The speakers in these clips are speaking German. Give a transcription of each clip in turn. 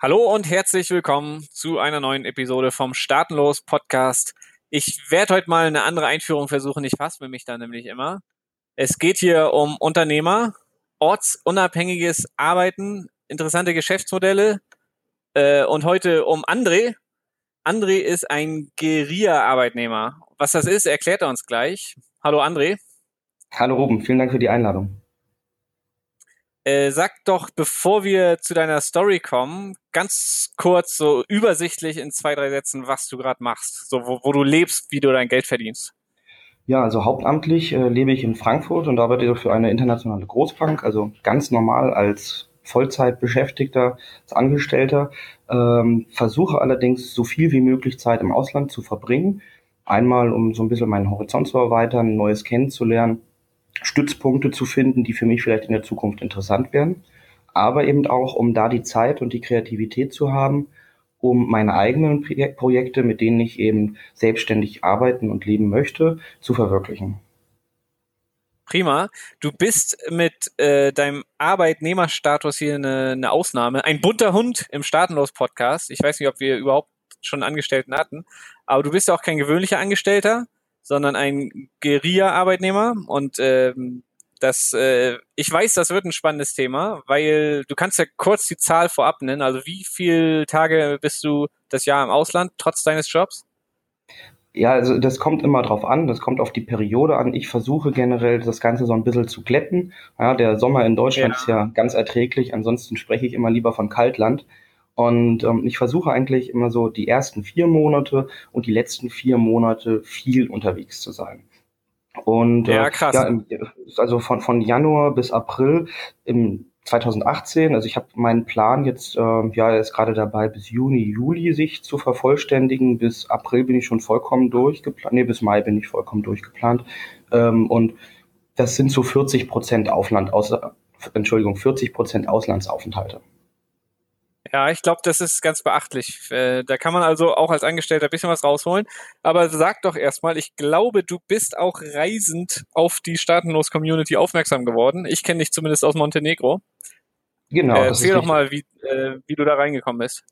Hallo und herzlich willkommen zu einer neuen Episode vom Staatenlos Podcast. Ich werde heute mal eine andere Einführung versuchen. Ich fasse mich da nämlich immer. Es geht hier um Unternehmer, ortsunabhängiges Arbeiten, interessante Geschäftsmodelle äh, und heute um André. André ist ein Guerilla-Arbeitnehmer. Was das ist, erklärt er uns gleich. Hallo André. Hallo Ruben, vielen Dank für die Einladung. Äh, sag doch, bevor wir zu deiner Story kommen, ganz kurz, so übersichtlich in zwei, drei Sätzen, was du gerade machst, so wo, wo, du lebst, wie du dein Geld verdienst. Ja, also hauptamtlich äh, lebe ich in Frankfurt und arbeite für eine internationale Großbank, also ganz normal als Vollzeitbeschäftigter, als Angestellter, ähm, versuche allerdings so viel wie möglich Zeit im Ausland zu verbringen. Einmal, um so ein bisschen meinen Horizont zu erweitern, Neues kennenzulernen Stützpunkte zu finden, die für mich vielleicht in der Zukunft interessant wären, aber eben auch, um da die Zeit und die Kreativität zu haben, um meine eigenen Projekte, mit denen ich eben selbstständig arbeiten und leben möchte, zu verwirklichen. Prima. Du bist mit äh, deinem Arbeitnehmerstatus hier eine, eine Ausnahme. Ein bunter Hund im Staatenlos-Podcast. Ich weiß nicht, ob wir überhaupt schon Angestellten hatten, aber du bist ja auch kein gewöhnlicher Angestellter, sondern ein Guerilla-Arbeitnehmer. Und ähm, das, äh, ich weiß, das wird ein spannendes Thema, weil du kannst ja kurz die Zahl vorab nennen. Also wie viele Tage bist du das Jahr im Ausland, trotz deines Jobs? Ja, also das kommt immer drauf an, das kommt auf die Periode an. Ich versuche generell das Ganze so ein bisschen zu glätten. Ja, der Sommer in Deutschland ja. ist ja ganz erträglich, ansonsten spreche ich immer lieber von Kaltland. Und ähm, ich versuche eigentlich immer so die ersten vier Monate und die letzten vier Monate viel unterwegs zu sein. Und äh, ja, krass. Ja, im, also von, von Januar bis April im 2018, also ich habe meinen Plan jetzt, äh, ja, er ist gerade dabei, bis Juni, Juli sich zu vervollständigen. Bis April bin ich schon vollkommen durchgeplant, nee, bis Mai bin ich vollkommen durchgeplant. Ähm, und das sind so 40 Prozent Aufland, aus, Entschuldigung, 40 Prozent Auslandsaufenthalte. Ja, ich glaube, das ist ganz beachtlich. Äh, da kann man also auch als Angestellter ein bisschen was rausholen. Aber sag doch erstmal, ich glaube, du bist auch reisend auf die Staatenlos-Community aufmerksam geworden. Ich kenne dich zumindest aus Montenegro. Genau. Äh, erzähl doch mal, wie, äh, wie du da reingekommen bist.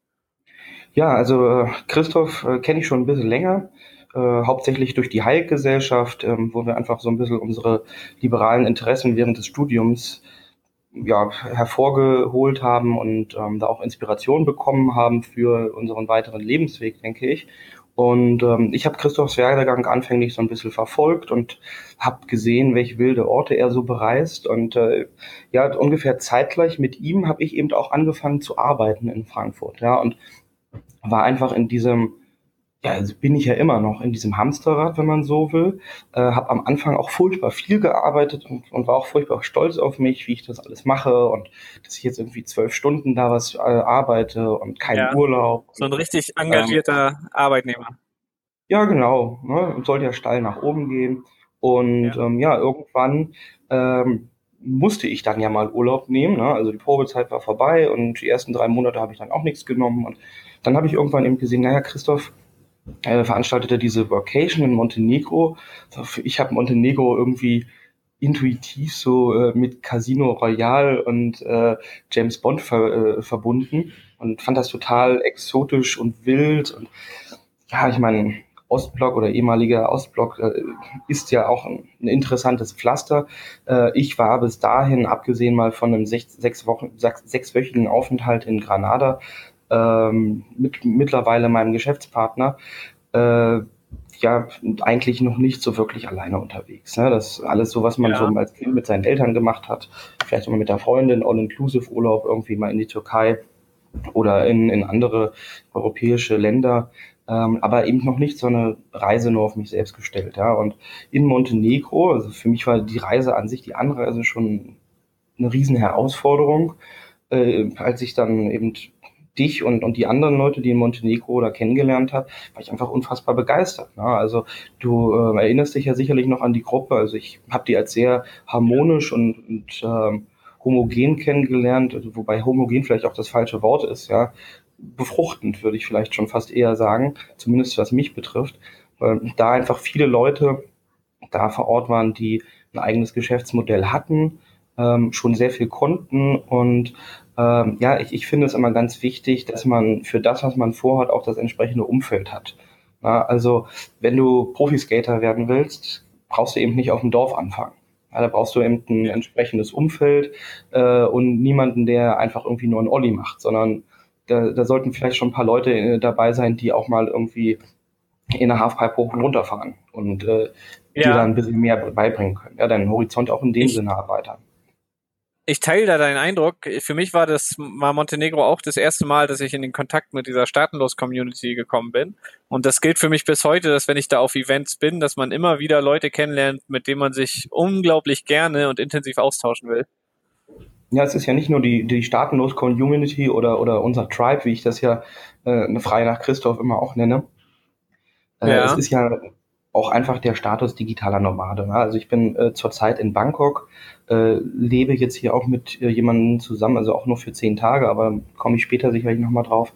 Ja, also äh, Christoph äh, kenne ich schon ein bisschen länger. Äh, hauptsächlich durch die Heilgesellschaft, ähm, wo wir einfach so ein bisschen unsere liberalen Interessen während des Studiums ja, hervorgeholt haben und ähm, da auch Inspiration bekommen haben für unseren weiteren Lebensweg, denke ich. Und ähm, ich habe Christophs Werdegang anfänglich so ein bisschen verfolgt und habe gesehen, welche wilde Orte er so bereist. Und äh, ja, ungefähr zeitgleich mit ihm habe ich eben auch angefangen zu arbeiten in Frankfurt. Ja, und war einfach in diesem ja, also bin ich ja immer noch in diesem Hamsterrad, wenn man so will. Äh, habe am Anfang auch furchtbar viel gearbeitet und, und, war auch furchtbar stolz auf mich, wie ich das alles mache und dass ich jetzt irgendwie zwölf Stunden da was äh, arbeite und keinen ja, Urlaub. So ein richtig engagierter ähm, Arbeitnehmer. Ja, genau. Ne? Und sollte ja steil nach oben gehen. Und ja, ähm, ja irgendwann ähm, musste ich dann ja mal Urlaub nehmen. Ne? Also die Probezeit war vorbei und die ersten drei Monate habe ich dann auch nichts genommen. Und dann habe ich irgendwann eben gesehen, naja, Christoph, äh, veranstaltete diese Vacation in Montenegro. Ich habe Montenegro irgendwie intuitiv so äh, mit Casino Royale und äh, James Bond ver, äh, verbunden und fand das total exotisch und wild und ja, ich meine, Ostblock oder ehemaliger Ostblock äh, ist ja auch ein, ein interessantes Pflaster. Äh, ich war bis dahin, abgesehen mal von einem sechs, sechs Wochen, sechs, sechswöchigen Aufenthalt in Granada, ähm, mit mittlerweile meinem Geschäftspartner, äh, ja, eigentlich noch nicht so wirklich alleine unterwegs. Ne? Das ist alles so, was man ja. so als Kind mit seinen Eltern gemacht hat. Vielleicht immer mit der Freundin, All-Inclusive-Urlaub irgendwie mal in die Türkei oder in, in andere europäische Länder. Ähm, aber eben noch nicht so eine Reise nur auf mich selbst gestellt. Ja? Und in Montenegro, also für mich war die Reise an sich, die Anreise schon eine riesen Herausforderung. Äh, als ich dann eben dich und, und die anderen Leute, die in Montenegro da kennengelernt habe, war ich einfach unfassbar begeistert. Ne? Also du äh, erinnerst dich ja sicherlich noch an die Gruppe. Also ich habe die als sehr harmonisch und, und ähm, homogen kennengelernt, also wobei homogen vielleicht auch das falsche Wort ist, ja. Befruchtend würde ich vielleicht schon fast eher sagen, zumindest was mich betrifft, weil da einfach viele Leute da vor Ort waren, die ein eigenes Geschäftsmodell hatten, ähm, schon sehr viel konnten und ähm, ja, ich, ich finde es immer ganz wichtig, dass man für das, was man vorhat, auch das entsprechende Umfeld hat. Ja, also wenn du Profiskater werden willst, brauchst du eben nicht auf dem Dorf anfangen. Ja, da brauchst du eben ein entsprechendes Umfeld äh, und niemanden, der einfach irgendwie nur einen Olli macht, sondern da, da sollten vielleicht schon ein paar Leute äh, dabei sein, die auch mal irgendwie in der Halfpipe hoch und runter fahren und äh, ja. dir da ein bisschen mehr beibringen können. Ja, deinen Horizont auch in dem ich, Sinne erweitern ich teile da deinen Eindruck. Für mich war das war Montenegro auch das erste Mal, dass ich in den Kontakt mit dieser Staatenlos-Community gekommen bin. Und das gilt für mich bis heute, dass wenn ich da auf Events bin, dass man immer wieder Leute kennenlernt, mit denen man sich unglaublich gerne und intensiv austauschen will. Ja, es ist ja nicht nur die, die Staatenlos-Community oder, oder unser Tribe, wie ich das ja äh, eine Freie nach Christoph immer auch nenne. Äh, ja. Es ist ja auch einfach der Status digitaler Nomade. Ne? Also ich bin äh, zurzeit in Bangkok, äh, lebe jetzt hier auch mit äh, jemandem zusammen, also auch nur für zehn Tage, aber komme ich später sicherlich nochmal drauf.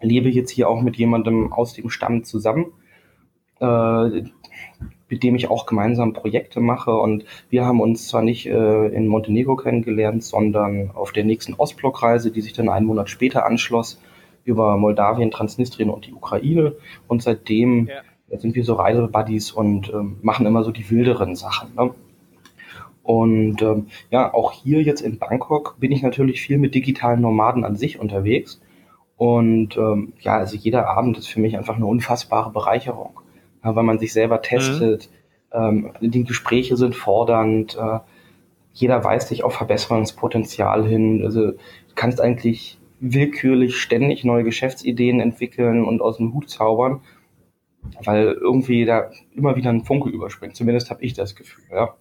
Lebe jetzt hier auch mit jemandem aus dem Stamm zusammen, äh, mit dem ich auch gemeinsam Projekte mache. Und wir haben uns zwar nicht äh, in Montenegro kennengelernt, sondern auf der nächsten Ostblockreise, die sich dann einen Monat später anschloss, über Moldawien, Transnistrien und die Ukraine. Und seitdem ja Jetzt sind wir so Reisebuddies und ähm, machen immer so die wilderen Sachen. Ne? Und ähm, ja, auch hier jetzt in Bangkok bin ich natürlich viel mit digitalen Nomaden an sich unterwegs. Und ähm, ja, also jeder Abend ist für mich einfach eine unfassbare Bereicherung, ja, weil man sich selber testet. Mhm. Ähm, die Gespräche sind fordernd. Äh, jeder weist sich auf Verbesserungspotenzial hin. Also du kannst eigentlich willkürlich ständig neue Geschäftsideen entwickeln und aus dem Hut zaubern weil irgendwie da immer wieder ein Funke überspringt. Zumindest habe ich das Gefühl, ja.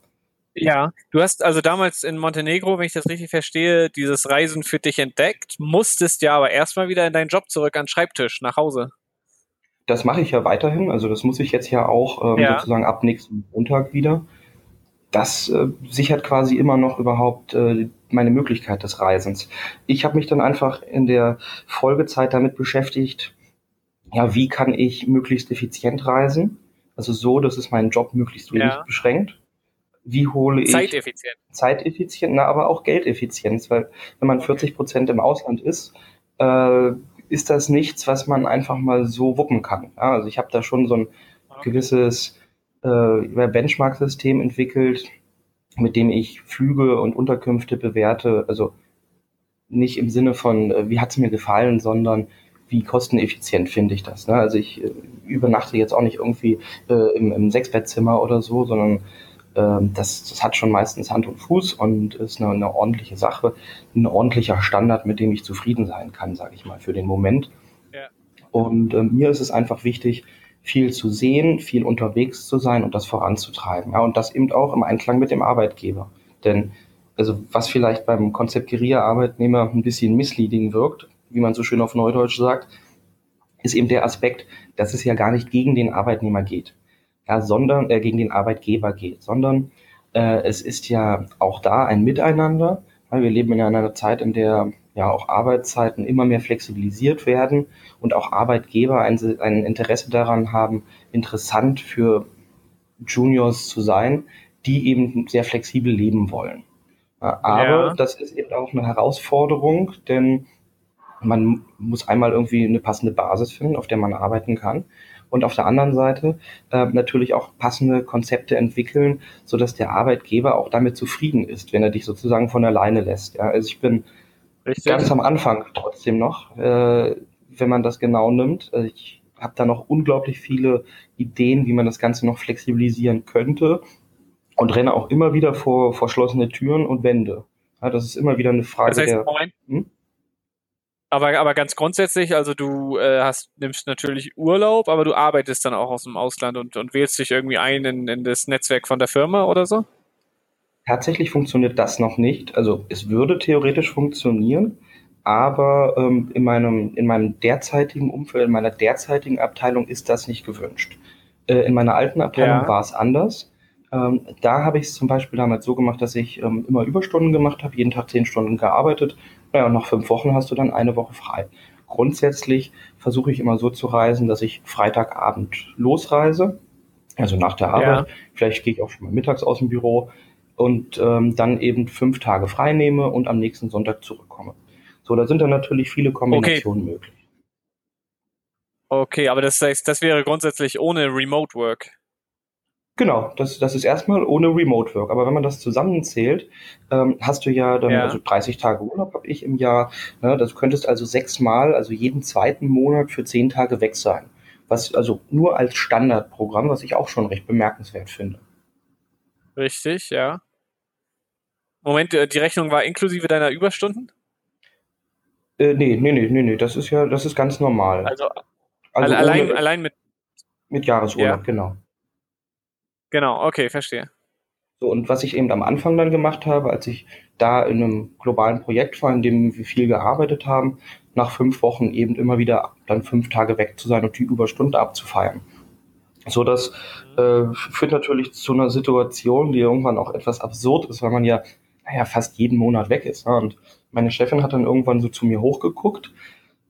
Ja, du hast also damals in Montenegro, wenn ich das richtig verstehe, dieses Reisen für dich entdeckt, musstest ja aber erstmal wieder in deinen Job zurück an den Schreibtisch nach Hause. Das mache ich ja weiterhin, also das muss ich jetzt ja auch ähm, ja. sozusagen ab nächsten Montag wieder. Das äh, sichert quasi immer noch überhaupt äh, meine Möglichkeit des Reisens. Ich habe mich dann einfach in der Folgezeit damit beschäftigt, ja, wie kann ich möglichst effizient reisen? Also so, dass es meinen Job möglichst wenig ja. beschränkt. Wie hole ich Zeiteffizient. Zeiteffizient, na, aber auch Geldeffizienz, weil wenn man 40 Prozent im Ausland ist, äh, ist das nichts, was man einfach mal so wuppen kann. Ja, also ich habe da schon so ein gewisses äh, Benchmark-System entwickelt, mit dem ich Flüge und Unterkünfte bewerte. Also nicht im Sinne von, äh, wie hat es mir gefallen, sondern wie kosteneffizient finde ich das. Ne? Also ich äh, übernachte jetzt auch nicht irgendwie äh, im, im Sechsbettzimmer oder so, sondern äh, das, das hat schon meistens Hand und Fuß und ist eine, eine ordentliche Sache, ein ordentlicher Standard, mit dem ich zufrieden sein kann, sage ich mal, für den Moment. Ja. Und äh, mir ist es einfach wichtig, viel zu sehen, viel unterwegs zu sein und das voranzutreiben. Ja, und das eben auch im Einklang mit dem Arbeitgeber. Denn also was vielleicht beim Konzept Guerilla-Arbeitnehmer ein bisschen misleading wirkt, wie man so schön auf Neudeutsch sagt, ist eben der Aspekt, dass es ja gar nicht gegen den Arbeitnehmer geht, ja, sondern äh, gegen den Arbeitgeber geht, sondern äh, es ist ja auch da ein Miteinander, weil wir leben in einer Zeit, in der ja auch Arbeitszeiten immer mehr flexibilisiert werden und auch Arbeitgeber ein, ein Interesse daran haben, interessant für Juniors zu sein, die eben sehr flexibel leben wollen. Aber ja. das ist eben auch eine Herausforderung, denn man muss einmal irgendwie eine passende Basis finden, auf der man arbeiten kann. Und auf der anderen Seite äh, natürlich auch passende Konzepte entwickeln, so dass der Arbeitgeber auch damit zufrieden ist, wenn er dich sozusagen von alleine lässt. Ja, also ich bin Richtig. ganz am Anfang trotzdem noch, äh, wenn man das genau nimmt. Also ich habe da noch unglaublich viele Ideen, wie man das Ganze noch flexibilisieren könnte und renne auch immer wieder vor verschlossene Türen und Wände. Ja, das ist immer wieder eine Frage das heißt, der. Hm? Aber, aber ganz grundsätzlich, also du äh, hast, nimmst natürlich Urlaub, aber du arbeitest dann auch aus dem Ausland und, und wählst dich irgendwie ein in, in das Netzwerk von der Firma oder so? Tatsächlich funktioniert das noch nicht. Also es würde theoretisch funktionieren, aber ähm, in, meinem, in meinem derzeitigen Umfeld, in meiner derzeitigen Abteilung ist das nicht gewünscht. Äh, in meiner alten Abteilung ja. war es anders. Ähm, da habe ich es zum Beispiel damals so gemacht, dass ich ähm, immer Überstunden gemacht habe, jeden Tag zehn Stunden gearbeitet ja, und nach fünf Wochen hast du dann eine Woche frei. Grundsätzlich versuche ich immer so zu reisen, dass ich Freitagabend losreise, also nach der Arbeit. Ja. Vielleicht gehe ich auch schon mal mittags aus dem Büro, und ähm, dann eben fünf Tage frei nehme und am nächsten Sonntag zurückkomme. So, da sind dann natürlich viele Kombinationen okay. möglich. Okay, aber das heißt, das wäre grundsätzlich ohne Remote Work. Genau, das, das ist erstmal ohne Remote Work. Aber wenn man das zusammenzählt, ähm, hast du ja dann ja. also 30 Tage Urlaub habe ich im Jahr. Ne, das könntest also sechsmal, also jeden zweiten Monat für zehn Tage weg sein. Was also nur als Standardprogramm, was ich auch schon recht bemerkenswert finde. Richtig, ja. Moment, äh, die Rechnung war inklusive deiner Überstunden? Äh, nee, nee, nee, nee, nee, das ist ja, das ist ganz normal. Also, also allein, ohne, allein mit. Mit Jahresurlaub, ja. genau. Genau, okay, verstehe. So, und was ich eben am Anfang dann gemacht habe, als ich da in einem globalen Projekt war, in dem wir viel gearbeitet haben, nach fünf Wochen eben immer wieder dann fünf Tage weg zu sein und die Überstunde abzufeiern. So, das äh, führt natürlich zu einer Situation, die irgendwann auch etwas absurd ist, weil man ja, naja, fast jeden Monat weg ist. Ne? Und meine Chefin hat dann irgendwann so zu mir hochgeguckt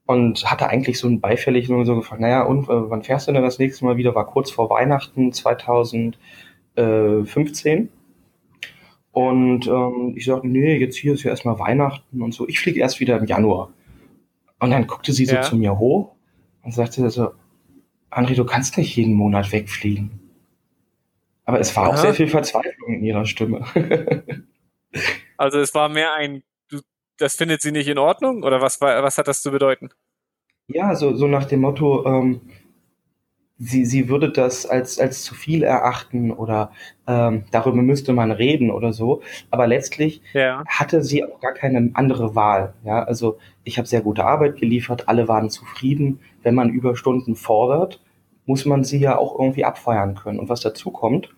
und hatte eigentlich so ein beifällig nur so gefragt, naja, und äh, wann fährst du denn das nächste Mal wieder? War kurz vor Weihnachten 2015. Und ähm, ich sagte, nee, jetzt hier ist ja erstmal Weihnachten und so. Ich fliege erst wieder im Januar. Und dann guckte sie so ja. zu mir hoch und sagte so, André, du kannst nicht jeden Monat wegfliegen. Aber es war ja. auch sehr viel Verzweiflung in ihrer Stimme. also es war mehr ein das findet sie nicht in Ordnung? Oder was, was hat das zu bedeuten? Ja, so, so nach dem Motto, ähm, sie, sie würde das als, als zu viel erachten oder ähm, darüber müsste man reden oder so. Aber letztlich ja. hatte sie auch gar keine andere Wahl. Ja, also ich habe sehr gute Arbeit geliefert, alle waren zufrieden. Wenn man Überstunden fordert, muss man sie ja auch irgendwie abfeiern können. Und was dazu kommt,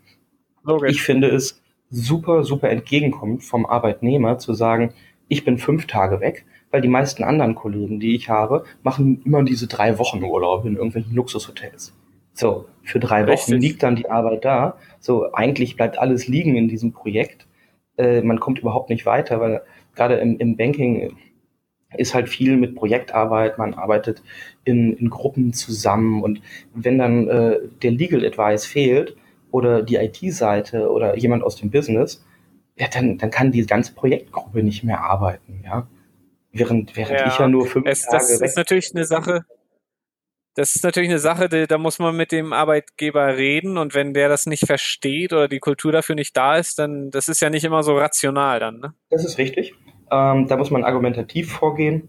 Logisch. ich finde es super, super entgegenkommt vom Arbeitnehmer zu sagen, ich bin fünf Tage weg, weil die meisten anderen Kollegen, die ich habe, machen immer diese drei Wochen Urlaub in irgendwelchen Luxushotels. So, für drei. Wochen liegt dann die Arbeit da. So, eigentlich bleibt alles liegen in diesem Projekt. Äh, man kommt überhaupt nicht weiter, weil gerade im, im Banking ist halt viel mit Projektarbeit, man arbeitet in, in Gruppen zusammen und wenn dann äh, der Legal Advice fehlt oder die IT-Seite oder jemand aus dem Business, ja, dann, dann kann die ganze Projektgruppe nicht mehr arbeiten, ja. Während, während ja, ich ja nur fünf es, Tage Das ist natürlich eine Sache, das ist natürlich eine Sache, die, da muss man mit dem Arbeitgeber reden und wenn der das nicht versteht oder die Kultur dafür nicht da ist, dann das ist ja nicht immer so rational dann. Ne? Das ist richtig. Ähm, da muss man argumentativ vorgehen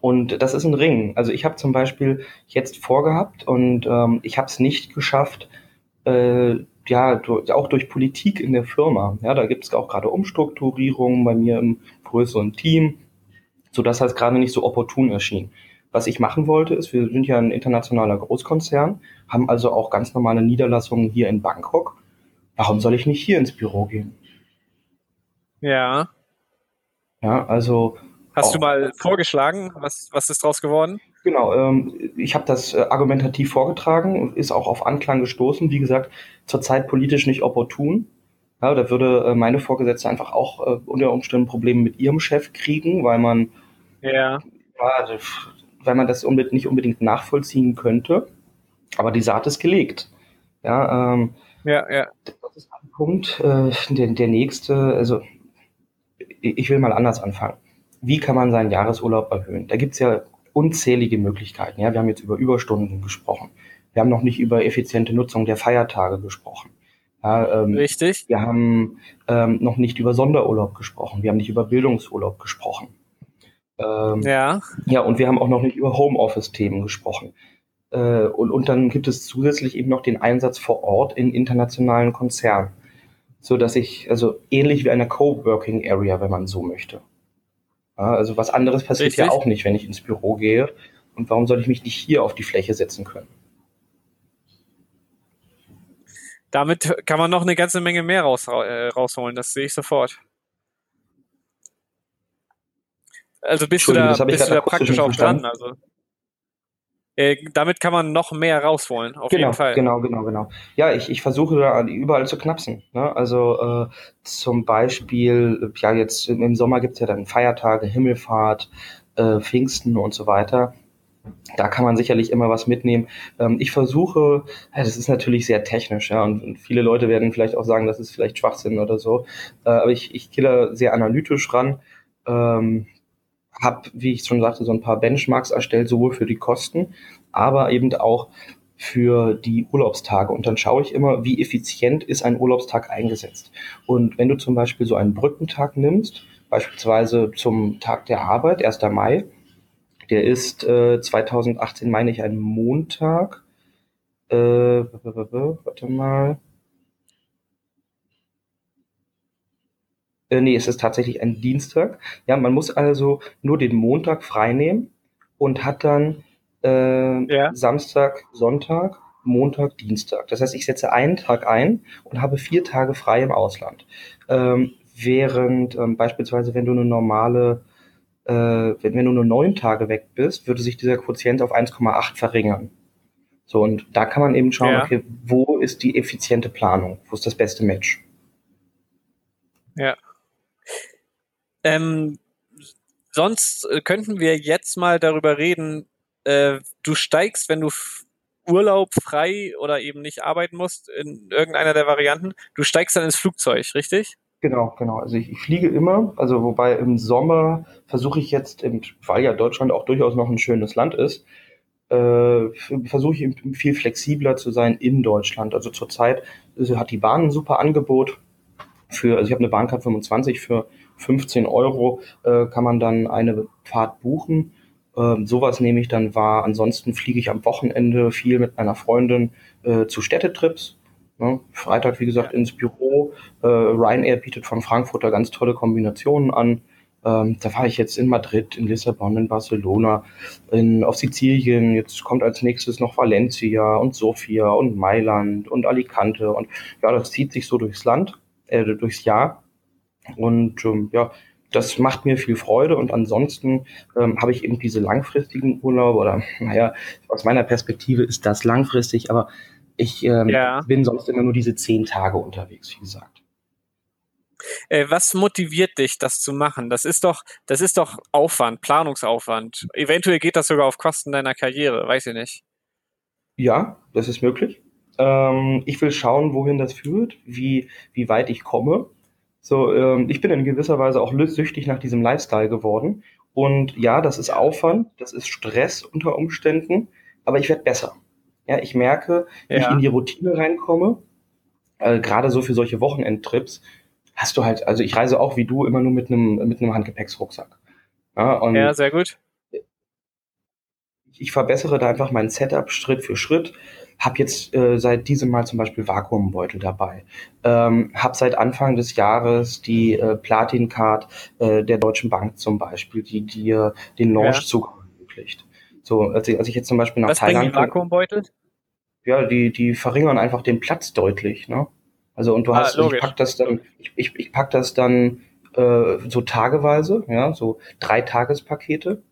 und das ist ein Ring. Also ich habe zum Beispiel jetzt vorgehabt und ähm, ich habe es nicht geschafft, äh, ja, auch durch Politik in der Firma. Ja, da gibt es auch gerade Umstrukturierungen bei mir im größeren Team, so dass das gerade nicht so opportun erschien. Was ich machen wollte, ist, wir sind ja ein internationaler Großkonzern, haben also auch ganz normale Niederlassungen hier in Bangkok. Warum soll ich nicht hier ins Büro gehen? Ja. Ja, also. Hast du mal vorgeschlagen? Was, was ist draus geworden? Genau, ähm, ich habe das äh, argumentativ vorgetragen, ist auch auf Anklang gestoßen. Wie gesagt, zurzeit politisch nicht opportun. Ja, da würde äh, meine Vorgesetzte einfach auch äh, unter Umständen Probleme mit ihrem Chef kriegen, weil man, ja. ja weil man das unbedingt, nicht unbedingt nachvollziehen könnte. Aber die Saat ist gelegt. Ja, ähm, ja, ja. Das ist ein Punkt. Äh, der, der nächste, also ich will mal anders anfangen. Wie kann man seinen Jahresurlaub erhöhen? Da gibt's ja unzählige Möglichkeiten. Ja, wir haben jetzt über Überstunden gesprochen. Wir haben noch nicht über effiziente Nutzung der Feiertage gesprochen. Ja, ähm, Richtig. Wir haben ähm, noch nicht über Sonderurlaub gesprochen. Wir haben nicht über Bildungsurlaub gesprochen. Ähm, ja. Ja, und wir haben auch noch nicht über Homeoffice-Themen gesprochen. Äh, und, und dann gibt es zusätzlich eben noch den Einsatz vor Ort in internationalen Konzernen. So dass ich, also ähnlich wie eine Coworking Area, wenn man so möchte. Also was anderes passiert Richtig. ja auch nicht, wenn ich ins Büro gehe. Und warum soll ich mich nicht hier auf die Fläche setzen können? Damit kann man noch eine ganze Menge mehr raus, äh, rausholen, das sehe ich sofort. Also bist du da, bist du da praktisch auch dran. Also. Äh, damit kann man noch mehr rausholen, auf genau, jeden Fall. Genau, genau, genau. Ja, ich, ich versuche da überall zu knapsen. Ne? Also äh, zum Beispiel, ja, jetzt im Sommer gibt's ja dann Feiertage, Himmelfahrt, äh, Pfingsten und so weiter. Da kann man sicherlich immer was mitnehmen. Ähm, ich versuche, ja, das ist natürlich sehr technisch, ja, und, und, viele Leute werden vielleicht auch sagen, das ist vielleicht Schwachsinn oder so. Äh, aber ich, ich gehe da sehr analytisch ran. Ähm, habe, wie ich schon sagte, so ein paar Benchmarks erstellt, sowohl für die Kosten, aber eben auch für die Urlaubstage. Und dann schaue ich immer, wie effizient ist ein Urlaubstag eingesetzt. Und wenn du zum Beispiel so einen Brückentag nimmst, beispielsweise zum Tag der Arbeit, 1. Mai, der ist äh, 2018, meine ich, ein Montag. Äh, warte mal. Äh, nee, es ist tatsächlich ein Dienstag. Ja, man muss also nur den Montag freinehmen und hat dann äh, ja. Samstag, Sonntag, Montag, Dienstag. Das heißt, ich setze einen Tag ein und habe vier Tage frei im Ausland. Ähm, während ähm, beispielsweise, wenn du eine normale, äh, wenn, wenn du nur neun Tage weg bist, würde sich dieser Quotient auf 1,8 verringern. So, und da kann man eben schauen, ja. okay, wo ist die effiziente Planung? Wo ist das beste Match? Ja. Ähm, sonst äh, könnten wir jetzt mal darüber reden, äh, du steigst, wenn du Urlaub frei oder eben nicht arbeiten musst, in irgendeiner der Varianten, du steigst dann ins Flugzeug, richtig? Genau, genau. Also ich, ich fliege immer, also wobei im Sommer versuche ich jetzt, weil ja Deutschland auch durchaus noch ein schönes Land ist, äh, versuche ich viel flexibler zu sein in Deutschland. Also zurzeit hat die Bahn ein super Angebot für, also ich habe eine Bahncard 25 für 15 Euro äh, kann man dann eine Fahrt buchen ähm, sowas nehme ich dann wahr. Ansonsten fliege ich am Wochenende viel mit meiner Freundin äh, zu Städtetrips. Ne? Freitag, wie gesagt, ins Büro. Äh, Ryanair bietet von Frankfurt da ganz tolle Kombinationen an. Ähm, da war ich jetzt in Madrid, in Lissabon, in Barcelona, in, auf Sizilien. Jetzt kommt als nächstes noch Valencia und Sofia und Mailand und Alicante. Und ja, das zieht sich so durchs Land, äh, durchs Jahr. Und ähm, ja, das macht mir viel Freude und ansonsten ähm, habe ich eben diese langfristigen Urlaube oder naja, aus meiner Perspektive ist das langfristig, aber ich ähm, ja. bin sonst immer nur diese zehn Tage unterwegs, wie gesagt. Äh, was motiviert dich, das zu machen? Das ist doch, das ist doch Aufwand, Planungsaufwand. Eventuell geht das sogar auf Kosten deiner Karriere, weiß ich nicht. Ja, das ist möglich. Ähm, ich will schauen, wohin das führt, wie, wie weit ich komme. So, ähm, ich bin in gewisser Weise auch süchtig nach diesem Lifestyle geworden. Und ja, das ist Aufwand, das ist Stress unter Umständen, aber ich werde besser. Ja, ich merke, wie ja. ich in die Routine reinkomme. Äh, Gerade so für solche Wochenendtrips hast du halt, also ich reise auch wie du immer nur mit einem mit einem Handgepäcksrucksack. Ja, ja sehr gut. Ich verbessere da einfach mein Setup Schritt für Schritt habe jetzt äh, seit diesem Mal zum Beispiel Vakuumbeutel dabei. Ähm, habe seit Anfang des Jahres die äh, Platin-Card äh, der Deutschen Bank zum Beispiel, die dir den Launch-Zugang ja. ermöglicht. So, als ich, als ich jetzt zum Beispiel nach Was Thailand... Was bringen die Vakuumbeutel? Ja, die, die verringern einfach den Platz deutlich, ne? Also und du ah, hast, logisch. ich pack das dann, ich, ich, ich pack das dann äh, so tageweise, ja, so drei Tagespakete.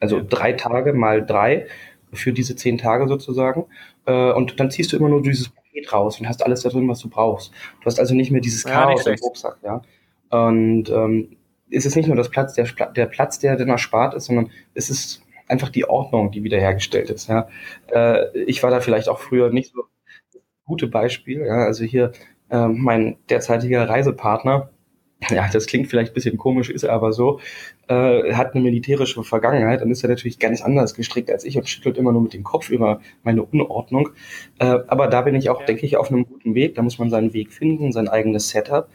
Also ja. drei Tage mal drei für diese zehn Tage sozusagen. Äh, und dann ziehst du immer nur dieses Paket raus und hast alles da drin, was du brauchst. Du hast also nicht mehr dieses Chaos ja, im Rucksack, ja. Und ähm, es ist nicht nur das Platz, der, der Platz, der dann erspart ist, sondern es ist einfach die Ordnung, die wiederhergestellt ist. Ja. Äh, ich war da vielleicht auch früher nicht so gute Beispiel. Ja. Also hier äh, mein derzeitiger Reisepartner, ja, das klingt vielleicht ein bisschen komisch, ist aber so, äh, hat eine militärische Vergangenheit und ist ja natürlich ganz anders gestrickt als ich und schüttelt immer nur mit dem Kopf über meine Unordnung. Äh, aber da bin ich auch, ja. denke ich, auf einem guten Weg. Da muss man seinen Weg finden, sein eigenes Setup.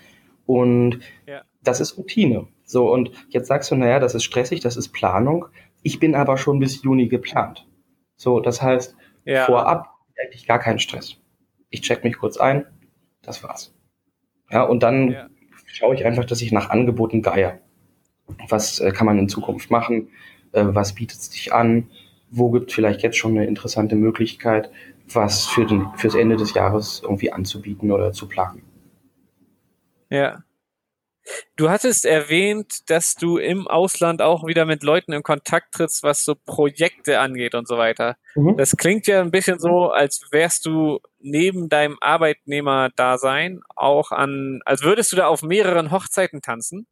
Und ja. das ist Routine. So, und jetzt sagst du, naja, das ist stressig, das ist Planung. Ich bin aber schon bis Juni geplant. So, das heißt, ja. vorab eigentlich gar keinen Stress. Ich check mich kurz ein, das war's. Ja, und dann schaue ich einfach, dass ich nach Angeboten geier. Was äh, kann man in Zukunft machen? Äh, was bietet es sich an? Wo gibt es vielleicht jetzt schon eine interessante Möglichkeit, was für den, fürs Ende des Jahres irgendwie anzubieten oder zu planen? Ja. Du hattest erwähnt, dass du im Ausland auch wieder mit Leuten in Kontakt trittst, was so Projekte angeht und so weiter. Mhm. Das klingt ja ein bisschen so, als wärst du neben deinem Arbeitnehmerdasein auch an, als würdest du da auf mehreren Hochzeiten tanzen.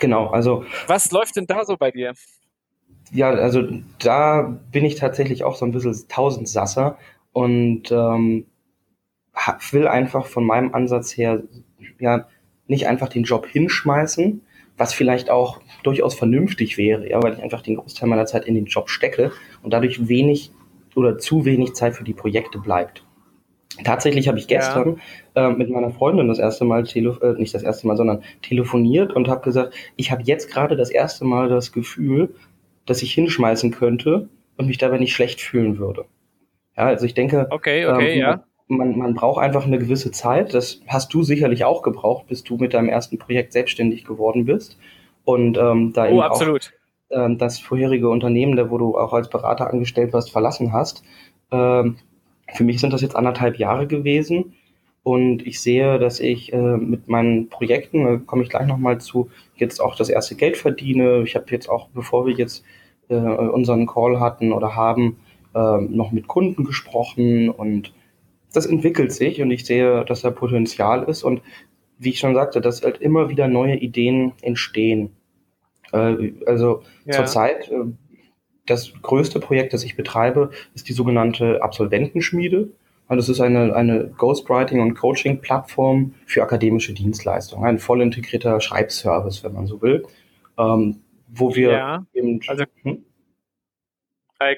Genau, also. Was läuft denn da so bei dir? Ja, also da bin ich tatsächlich auch so ein bisschen Tausendsasser und ähm, will einfach von meinem Ansatz her ja nicht einfach den Job hinschmeißen, was vielleicht auch durchaus vernünftig wäre, ja, weil ich einfach den Großteil meiner Zeit in den Job stecke und dadurch wenig oder zu wenig Zeit für die Projekte bleibt. Tatsächlich habe ich gestern ja. äh, mit meiner Freundin das erste Mal, tele äh, nicht das erste Mal, sondern telefoniert und habe gesagt, ich habe jetzt gerade das erste Mal das Gefühl, dass ich hinschmeißen könnte und mich dabei nicht schlecht fühlen würde. Ja, also ich denke, okay, okay, ähm, ja. Man, man braucht einfach eine gewisse Zeit. Das hast du sicherlich auch gebraucht, bis du mit deinem ersten Projekt selbstständig geworden bist. Und ähm, da oh, eben absolut. auch ähm, das vorherige Unternehmen, da wo du auch als Berater angestellt warst, verlassen hast. Ähm, für mich sind das jetzt anderthalb Jahre gewesen und ich sehe, dass ich äh, mit meinen Projekten, da komme ich gleich nochmal zu, jetzt auch das erste Geld verdiene. Ich habe jetzt auch, bevor wir jetzt äh, unseren Call hatten oder haben, äh, noch mit Kunden gesprochen und das entwickelt sich und ich sehe, dass da Potenzial ist und wie ich schon sagte, dass halt immer wieder neue Ideen entstehen. Äh, also ja. zurzeit äh, das größte Projekt, das ich betreibe, ist die sogenannte Absolventenschmiede. Das ist eine, eine Ghostwriting- und Coaching-Plattform für akademische Dienstleistungen. Ein voll integrierter Schreibservice, wenn man so will. Ähm, wo wir ja, eben. Also, hm?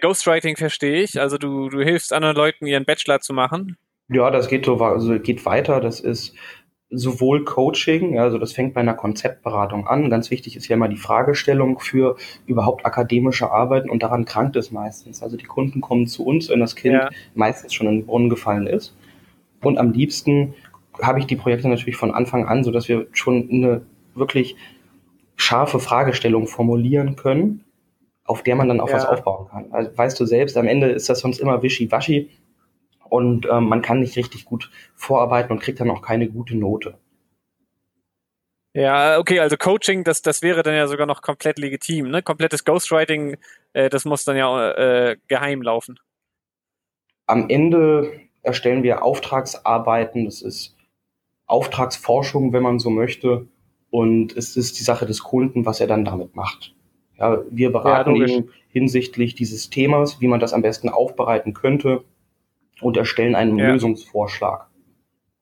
Ghostwriting verstehe ich. Also du, du hilfst anderen Leuten, ihren Bachelor zu machen. Ja, das geht so also geht weiter. Das ist sowohl Coaching, also das fängt bei einer Konzeptberatung an. Ganz wichtig ist ja immer die Fragestellung für überhaupt akademische Arbeiten und daran krankt es meistens. Also die Kunden kommen zu uns, wenn das Kind ja. meistens schon in den Brunnen gefallen ist. Und am liebsten habe ich die Projekte natürlich von Anfang an, so dass wir schon eine wirklich scharfe Fragestellung formulieren können, auf der man dann auch ja. was aufbauen kann. Also weißt du selbst, am Ende ist das sonst immer wischiwaschi und ähm, man kann nicht richtig gut vorarbeiten und kriegt dann auch keine gute Note. Ja, okay, also Coaching, das, das wäre dann ja sogar noch komplett legitim, ne? Komplettes Ghostwriting, äh, das muss dann ja äh, geheim laufen. Am Ende erstellen wir Auftragsarbeiten, das ist Auftragsforschung, wenn man so möchte, und es ist die Sache des Kunden, was er dann damit macht. Ja, wir beraten ja, ihn hinsichtlich dieses Themas, wie man das am besten aufbereiten könnte und erstellen einen ja. Lösungsvorschlag.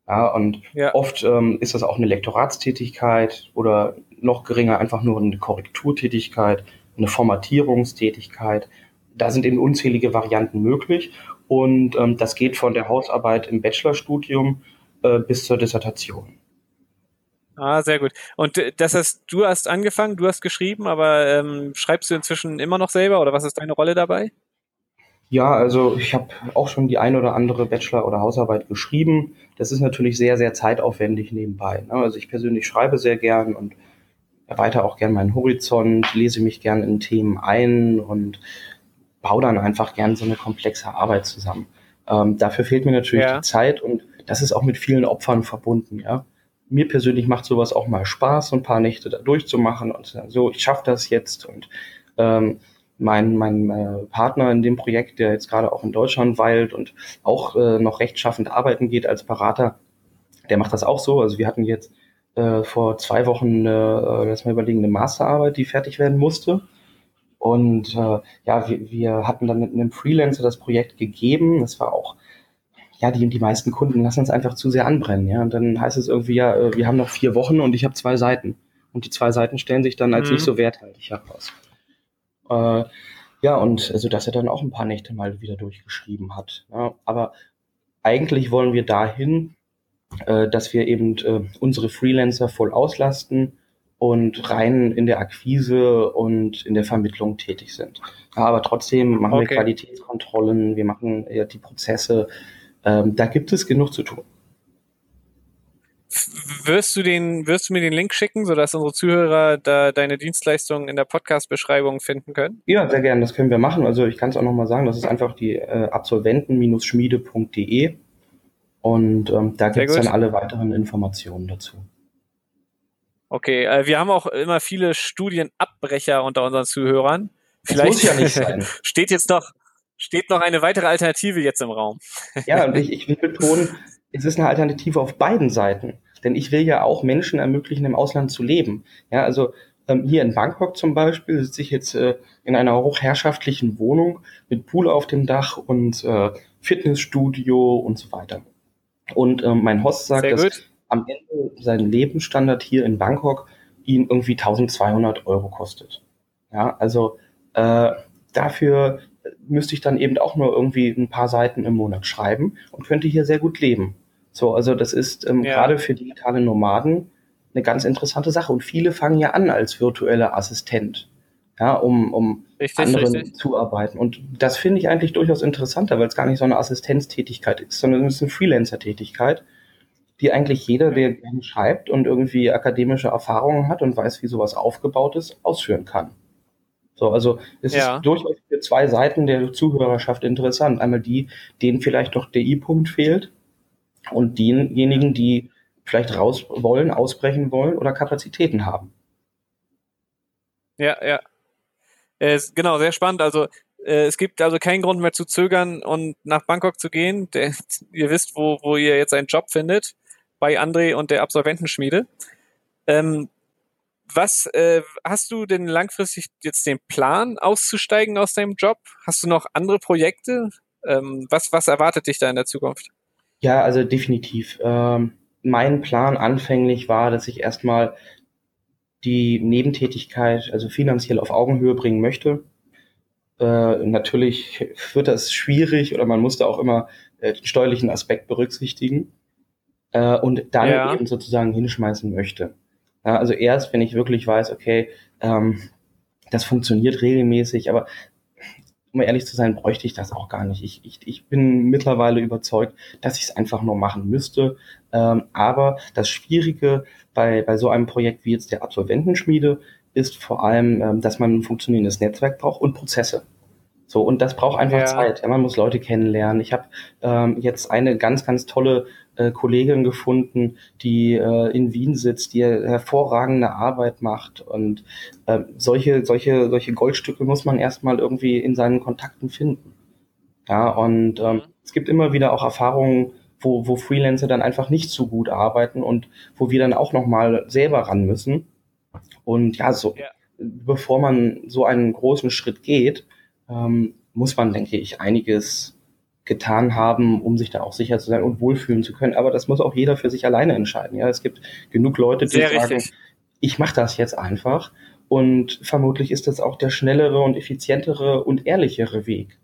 Ja, und ja. oft ähm, ist das auch eine Lektoratstätigkeit oder noch geringer einfach nur eine Korrekturtätigkeit, eine Formatierungstätigkeit. Da sind eben unzählige Varianten möglich und ähm, das geht von der Hausarbeit im Bachelorstudium äh, bis zur Dissertation. Ah, sehr gut. Und äh, das heißt, du hast angefangen, du hast geschrieben, aber ähm, schreibst du inzwischen immer noch selber oder was ist deine Rolle dabei? Ja, also ich habe auch schon die ein oder andere Bachelor- oder Hausarbeit geschrieben. Das ist natürlich sehr, sehr zeitaufwendig nebenbei. Ne? Also ich persönlich schreibe sehr gern und erweitere auch gern meinen Horizont, lese mich gern in Themen ein und baue dann einfach gern so eine komplexe Arbeit zusammen. Ähm, dafür fehlt mir natürlich ja. die Zeit und das ist auch mit vielen Opfern verbunden, ja. Mir persönlich macht sowas auch mal Spaß, so ein paar Nächte da durchzumachen und so, ich schaffe das jetzt und ähm, mein, mein äh, Partner in dem Projekt, der jetzt gerade auch in Deutschland weilt und auch äh, noch rechtschaffend arbeiten geht als Berater, der macht das auch so. Also wir hatten jetzt äh, vor zwei Wochen, äh, lass mal überlegen, eine Masterarbeit, die fertig werden musste. Und äh, ja, wir, wir hatten dann mit einem Freelancer das Projekt gegeben. Das war auch, ja, die, die meisten Kunden lassen es einfach zu sehr anbrennen. Ja, und dann heißt es irgendwie, ja, äh, wir haben noch vier Wochen und ich habe zwei Seiten. Und die zwei Seiten stellen sich dann als mhm. nicht so werthaltig heraus. Äh, ja, und also, dass er dann auch ein paar Nächte mal wieder durchgeschrieben hat. Ja, aber eigentlich wollen wir dahin, äh, dass wir eben äh, unsere Freelancer voll auslasten und rein in der Akquise und in der Vermittlung tätig sind. Ja, aber trotzdem machen okay. wir Qualitätskontrollen, wir machen ja, die Prozesse. Ähm, da gibt es genug zu tun. Wirst du den, wirst du mir den Link schicken, sodass unsere Zuhörer da deine Dienstleistungen in der Podcast-Beschreibung finden können? Ja, sehr gerne, das können wir machen. Also ich kann es auch nochmal sagen, das ist einfach die äh, absolventen-schmiede.de und ähm, da gibt es dann alle weiteren Informationen dazu. Okay, äh, wir haben auch immer viele Studienabbrecher unter unseren Zuhörern. Vielleicht muss ja nicht sein. steht jetzt noch, steht noch eine weitere Alternative jetzt im Raum. Ja, und ich, ich will betonen, es ist eine Alternative auf beiden Seiten. Denn ich will ja auch Menschen ermöglichen, im Ausland zu leben. Ja, also Ähm, hier in Bangkok zum Beispiel sitze ich jetzt äh, in einer hochherrschaftlichen Wohnung mit Pool auf dem Dach und äh, Fitnessstudio und so weiter. Und ähm, mein Host sagt, dass am Ende sein Lebensstandard hier in Bangkok ihn irgendwie 1200 Euro kostet. Ja, also äh, dafür müsste ich dann eben auch nur irgendwie ein paar Seiten im Monat schreiben und könnte hier sehr gut leben. So, also das ist ähm, ja. gerade für digitale Nomaden eine ganz interessante Sache. Und viele fangen ja an als virtueller Assistent, ja, um, um richtig, anderen richtig. zu arbeiten. Und das finde ich eigentlich durchaus interessanter, weil es gar nicht so eine Assistenztätigkeit ist, sondern es ist eine Freelancer-Tätigkeit, die eigentlich jeder, der gerne schreibt und irgendwie akademische Erfahrungen hat und weiß, wie sowas aufgebaut ist, ausführen kann. So, also es ja. ist durchaus zwei Seiten der Zuhörerschaft interessant. Einmal die, denen vielleicht noch der I-Punkt fehlt und diejenigen, die vielleicht raus wollen, ausbrechen wollen oder Kapazitäten haben. Ja, ja. Äh, genau, sehr spannend. Also äh, es gibt also keinen Grund mehr zu zögern und nach Bangkok zu gehen. Der, ihr wisst, wo, wo ihr jetzt einen Job findet, bei André und der Absolventenschmiede. Ähm, was äh, hast du denn langfristig jetzt den Plan, auszusteigen aus deinem Job? Hast du noch andere Projekte? Ähm, was, was erwartet dich da in der Zukunft? Ja, also definitiv. Ähm, mein Plan anfänglich war, dass ich erstmal die Nebentätigkeit, also finanziell auf Augenhöhe bringen möchte. Äh, natürlich wird das schwierig oder man musste auch immer äh, den steuerlichen Aspekt berücksichtigen äh, und dann ja. eben sozusagen hinschmeißen möchte. Ja, also erst, wenn ich wirklich weiß, okay, ähm, das funktioniert regelmäßig, aber um ehrlich zu sein, bräuchte ich das auch gar nicht. Ich, ich, ich bin mittlerweile überzeugt, dass ich es einfach nur machen müsste. Ähm, aber das Schwierige bei, bei so einem Projekt wie jetzt der Absolventenschmiede ist vor allem, ähm, dass man ein funktionierendes Netzwerk braucht und Prozesse. So, und das braucht einfach ja. Zeit. Ja, man muss Leute kennenlernen. Ich habe ähm, jetzt eine ganz, ganz tolle äh, Kollegin gefunden, die äh, in Wien sitzt, die hervorragende Arbeit macht. Und äh, solche, solche, solche Goldstücke muss man erstmal irgendwie in seinen Kontakten finden. Ja, und ähm, mhm. es gibt immer wieder auch Erfahrungen, wo, wo Freelancer dann einfach nicht so gut arbeiten und wo wir dann auch nochmal selber ran müssen. Und ja, so, ja. bevor man so einen großen Schritt geht, ähm, muss man, denke ich, einiges getan haben, um sich da auch sicher zu sein und wohlfühlen zu können. Aber das muss auch jeder für sich alleine entscheiden. Ja, es gibt genug Leute, die Sehr sagen, richtig. ich mache das jetzt einfach. Und vermutlich ist das auch der schnellere und effizientere und ehrlichere Weg.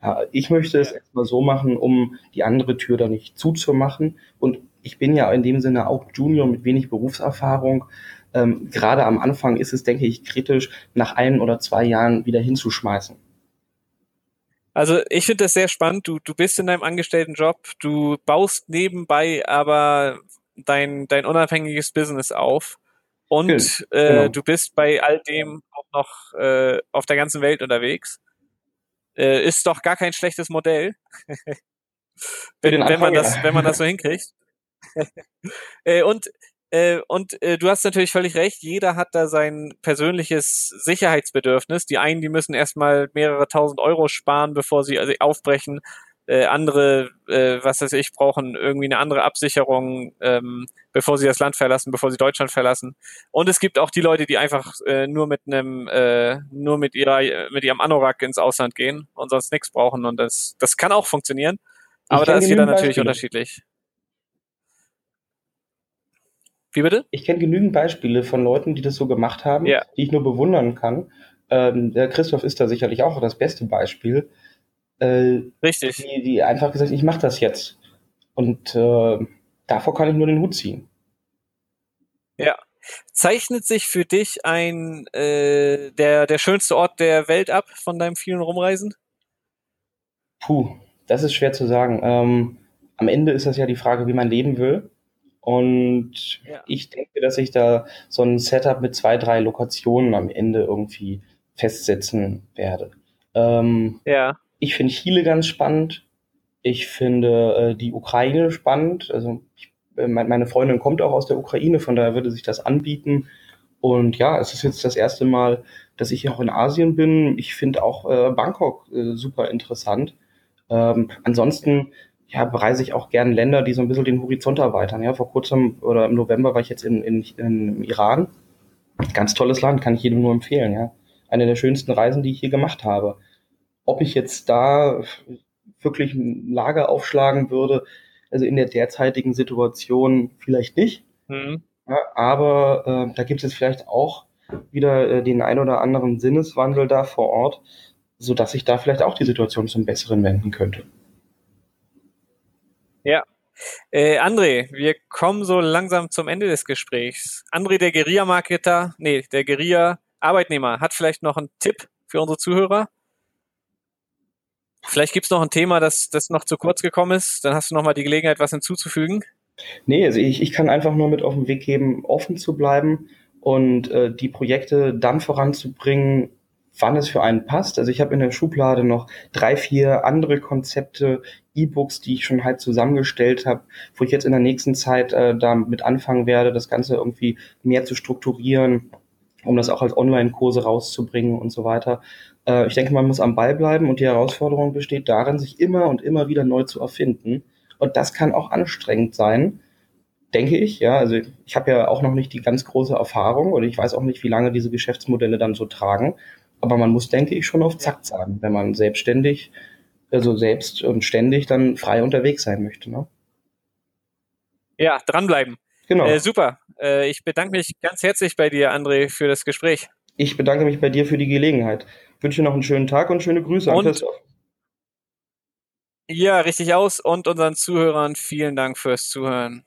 Ja, ich möchte es erstmal so machen, um die andere Tür da nicht zuzumachen. Und ich bin ja in dem Sinne auch Junior mit wenig Berufserfahrung. Ähm, gerade am Anfang ist es, denke ich, kritisch, nach ein oder zwei Jahren wieder hinzuschmeißen. Also ich finde das sehr spannend. Du, du bist in deinem angestellten Job, du baust nebenbei aber dein, dein unabhängiges Business auf und äh, genau. äh, du bist bei all dem auch noch äh, auf der ganzen Welt unterwegs. Äh, ist doch gar kein schlechtes Modell. wenn, wenn, man das, wenn man das so hinkriegt. äh, und äh, und äh, du hast natürlich völlig recht, jeder hat da sein persönliches Sicherheitsbedürfnis. Die einen, die müssen erstmal mehrere tausend Euro sparen, bevor sie also aufbrechen. Äh, andere, äh, was weiß ich, brauchen irgendwie eine andere Absicherung, ähm, bevor sie das Land verlassen, bevor sie Deutschland verlassen. Und es gibt auch die Leute, die einfach äh, nur mit einem, äh, nur mit ihrer, mit ihrem Anorak ins Ausland gehen und sonst nichts brauchen. Und das, das kann auch funktionieren. Aber da ist jeder natürlich Beispiele. unterschiedlich. Wie bitte? Ich kenne genügend Beispiele von Leuten, die das so gemacht haben, ja. die ich nur bewundern kann. Ähm, der Christoph ist da sicherlich auch das beste Beispiel. Äh, Richtig. Die, die einfach gesagt, ich mache das jetzt. Und äh, davor kann ich nur den Hut ziehen. Ja. Zeichnet sich für dich ein äh, der, der schönste Ort der Welt ab von deinem vielen Rumreisen? Puh, das ist schwer zu sagen. Ähm, am Ende ist das ja die Frage, wie man leben will. Und ja. ich denke, dass ich da so ein Setup mit zwei, drei Lokationen am Ende irgendwie festsetzen werde. Ähm, ja. Ich finde Chile ganz spannend. Ich finde äh, die Ukraine spannend. Also ich, äh, meine Freundin kommt auch aus der Ukraine, von daher würde sich das anbieten. Und ja, es ist jetzt das erste Mal, dass ich hier auch in Asien bin. Ich finde auch äh, Bangkok äh, super interessant. Ähm, ansonsten ja, bereise ich auch gern Länder, die so ein bisschen den Horizont erweitern. Ja, vor kurzem oder im November war ich jetzt in, in, in, im Iran. Ganz tolles Land, kann ich jedem nur empfehlen, ja. Eine der schönsten Reisen, die ich hier gemacht habe. Ob ich jetzt da wirklich ein Lager aufschlagen würde, also in der derzeitigen Situation vielleicht nicht. Mhm. Ja, aber äh, da gibt es vielleicht auch wieder äh, den ein oder anderen Sinneswandel da vor Ort, so dass sich da vielleicht auch die Situation zum Besseren wenden könnte. Ja. Äh, André, wir kommen so langsam zum Ende des Gesprächs. André, der Guerilla-Marketer, nee, der Guerilla-Arbeitnehmer, hat vielleicht noch einen Tipp für unsere Zuhörer? Vielleicht gibt's noch ein Thema, das, das noch zu kurz gekommen ist. Dann hast du noch mal die Gelegenheit, was hinzuzufügen. Nee, also ich, ich kann einfach nur mit auf den Weg geben, offen zu bleiben und äh, die Projekte dann voranzubringen, wann es für einen passt. Also ich habe in der Schublade noch drei, vier andere Konzepte, E-Books, die ich schon halt zusammengestellt habe, wo ich jetzt in der nächsten Zeit äh, damit anfangen werde, das Ganze irgendwie mehr zu strukturieren, um das auch als Online-Kurse rauszubringen und so weiter. Äh, ich denke, man muss am Ball bleiben und die Herausforderung besteht darin, sich immer und immer wieder neu zu erfinden. Und das kann auch anstrengend sein, denke ich. Ja, also ich habe ja auch noch nicht die ganz große Erfahrung oder ich weiß auch nicht, wie lange diese Geschäftsmodelle dann so tragen. Aber man muss, denke ich, schon auf Zack sein, wenn man selbstständig, also selbst und ständig dann frei unterwegs sein möchte. Ne? Ja, dranbleiben. Genau. Äh, super. Äh, ich bedanke mich ganz herzlich bei dir, André, für das Gespräch. Ich bedanke mich bei dir für die Gelegenheit. Wünsche dir noch einen schönen Tag und schöne Grüße und, an Christoph. Ja, richtig aus und unseren Zuhörern vielen Dank fürs Zuhören.